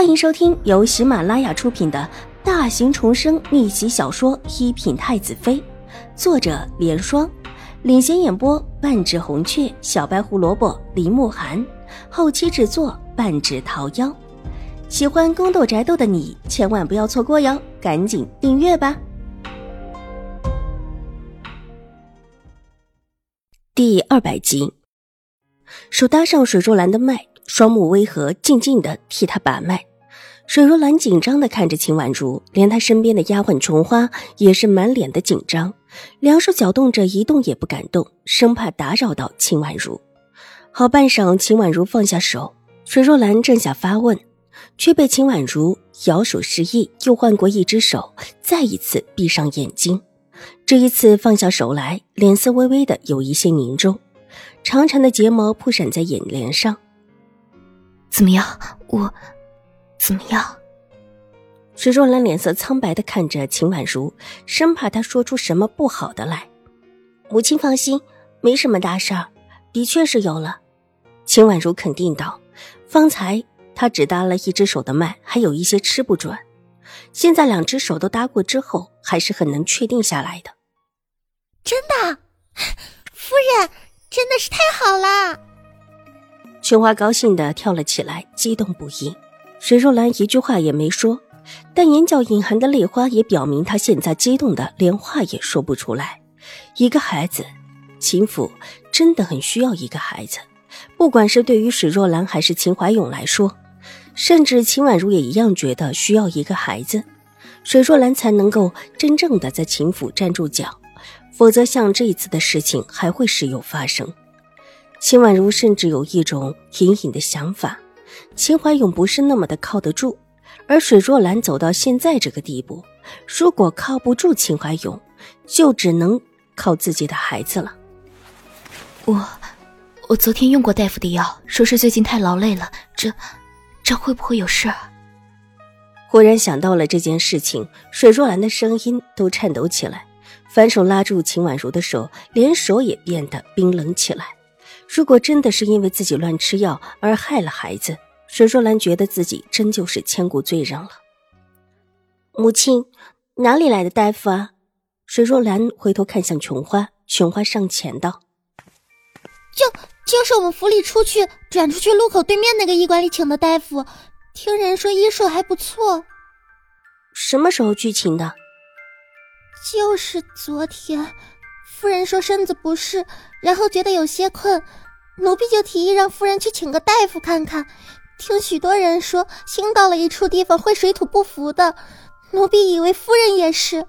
欢迎收听由喜马拉雅出品的大型重生逆袭小说《一品太子妃》，作者：莲霜，领衔演播：半指红雀、小白胡萝卜、林慕寒，后期制作：半指桃夭。喜欢宫斗宅斗的你千万不要错过哟，赶紧订阅吧！第二百集，手搭上水若兰的脉。双目微合，静静的替他把脉。水若兰紧张的看着秦婉如，连她身边的丫鬟琼花也是满脸的紧张，两手搅动着，一动也不敢动，生怕打扰到秦婉如。好半晌，秦婉如放下手，水若兰正想发问，却被秦婉如摇手示意，又换过一只手，再一次闭上眼睛。这一次放下手来，脸色微微的有一些凝重，长长的睫毛扑闪在眼帘上。怎么样？我怎么样？水若兰脸色苍白的看着秦婉如，生怕她说出什么不好的来。母亲放心，没什么大事儿，的确是有了。秦婉如肯定道：“方才她只搭了一只手的脉，还有一些吃不准，现在两只手都搭过之后，还是很能确定下来的。”真的，夫人真的是太好了。琼花高兴的跳了起来，激动不已。水若兰一句话也没说，但眼角隐含的泪花也表明她现在激动的连话也说不出来。一个孩子，秦府真的很需要一个孩子，不管是对于水若兰还是秦怀勇来说，甚至秦婉如也一样觉得需要一个孩子，水若兰才能够真正的在秦府站住脚，否则像这一次的事情还会时有发生。秦婉如甚至有一种隐隐的想法：秦怀勇不是那么的靠得住，而水若兰走到现在这个地步，如果靠不住秦怀勇，就只能靠自己的孩子了。我，我昨天用过大夫的药，说是最近太劳累了，这，这会不会有事？忽然想到了这件事情，水若兰的声音都颤抖起来，反手拉住秦婉如的手，连手也变得冰冷起来。如果真的是因为自己乱吃药而害了孩子，水若兰觉得自己真就是千古罪人了。母亲，哪里来的大夫啊？水若兰回头看向琼花，琼花上前道：“就就是我们府里出去转出去路口对面那个医馆里请的大夫，听人说医术还不错。什么时候去请的？就是昨天。夫人说身子不适，然后觉得有些困。”奴婢就提议让夫人去请个大夫看看，听许多人说新到了一处地方会水土不服的，奴婢以为夫人也是。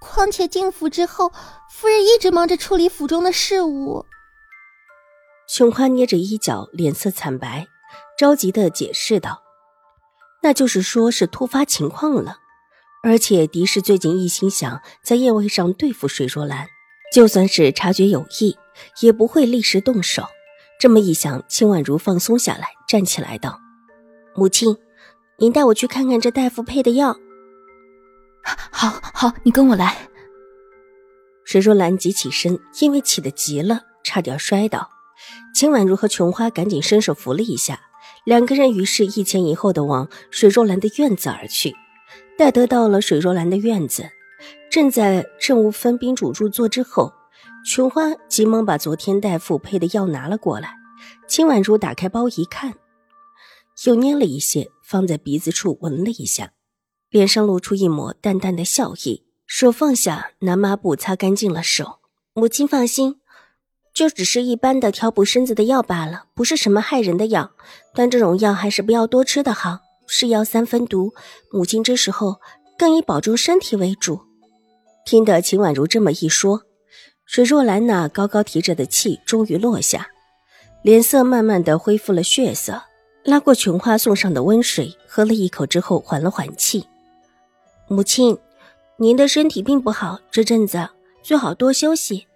况且进府之后，夫人一直忙着处理府中的事务。琼花捏着衣角，脸色惨白，着急的解释道：“那就是说是突发情况了，而且狄氏最近一心想在宴会上对付水若兰，就算是察觉有异，也不会立时动手。”这么一想，秦婉如放松下来，站起来道：“母亲，您带我去看看这大夫配的药。”“好，好，你跟我来。”水若兰急起身，因为起得急了，差点摔倒。秦婉如和琼花赶紧伸手扶了一下，两个人于是一前一后的往水若兰的院子而去。待得到了水若兰的院子，正在正屋分宾主入座之后。琼花急忙把昨天大夫配的药拿了过来，秦婉如打开包一看，又捏了一些，放在鼻子处闻了一下，脸上露出一抹淡淡的笑意，手放下，拿抹布擦干净了手。母亲放心，就只是一般的调补身子的药罢了，不是什么害人的药。但这种药还是不要多吃的好，是药三分毒，母亲这时候更以保重身体为主。听得秦婉如这么一说。水若兰那高高提着的气终于落下，脸色慢慢的恢复了血色，拉过琼花送上的温水，喝了一口之后缓了缓气。母亲，您的身体并不好，这阵子最好多休息。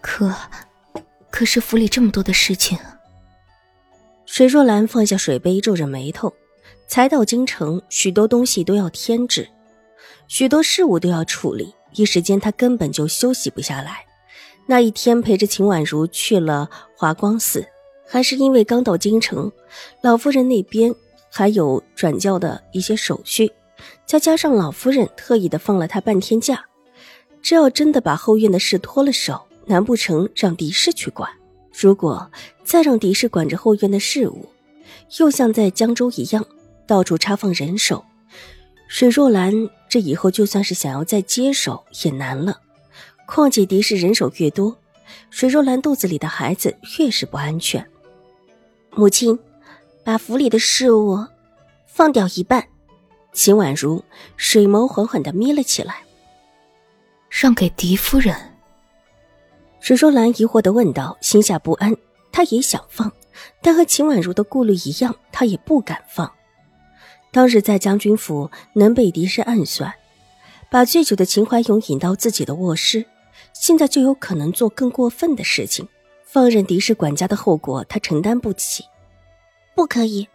可，可是府里这么多的事情。水若兰放下水杯，皱着眉头。才到京城，许多东西都要添置，许多事务都要处理。一时间，她根本就休息不下来。那一天陪着秦婉如去了华光寺，还是因为刚到京城，老夫人那边还有转交的一些手续，再加上老夫人特意的放了他半天假，这要真的把后院的事脱了手，难不成让狄氏去管？如果再让狄氏管着后院的事务，又像在江州一样到处插放人手，水若兰这以后就算是想要再接手也难了。况且狄氏人手越多，水若兰肚子里的孩子越是不安全。母亲，把府里的事务放掉一半。秦婉如水眸缓缓的眯了起来，让给狄夫人。水若兰疑惑的问道，心下不安。她也想放，但和秦婉如的顾虑一样，她也不敢放。当日在将军府能被狄氏暗算，把醉酒的秦怀勇引到自己的卧室，现在就有可能做更过分的事情。放任狄氏管家的后果，他承担不起。不可以，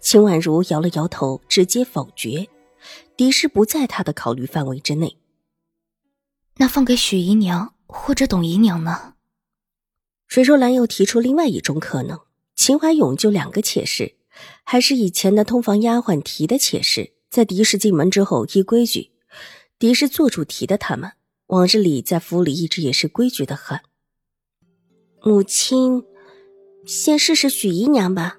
秦婉如摇了摇头，直接否决。狄氏不在他的考虑范围之内。那放给许姨娘或者董姨娘呢？水若兰又提出另外一种可能：秦怀勇就两个妾室，还是以前的通房丫鬟提的妾室，在狄氏进门之后，依规矩，狄氏做主提的他们，往日里在府里一直也是规矩的很。母亲，先试试许姨娘吧。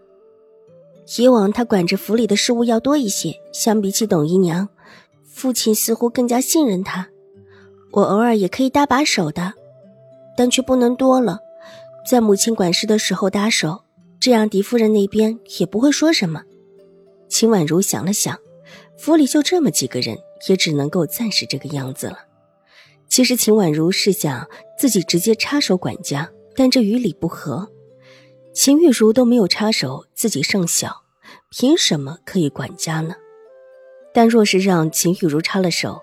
以往她管着府里的事务要多一些，相比起董姨娘，父亲似乎更加信任她。我偶尔也可以搭把手的，但却不能多了。在母亲管事的时候搭手，这样狄夫人那边也不会说什么。秦婉如想了想，府里就这么几个人，也只能够暂时这个样子了。其实秦婉如是想自己直接插手管家，但这与理不合。秦玉茹都没有插手，自己尚小，凭什么可以管家呢？但若是让秦玉茹插了手，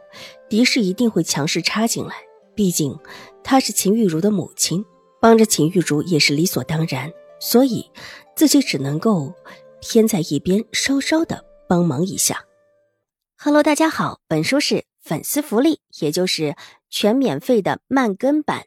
狄氏一定会强势插进来，毕竟她是秦玉茹的母亲。帮着秦玉茹也是理所当然，所以自己只能够偏在一边，稍稍的帮忙一下。Hello，大家好，本书是粉丝福利，也就是全免费的慢更版。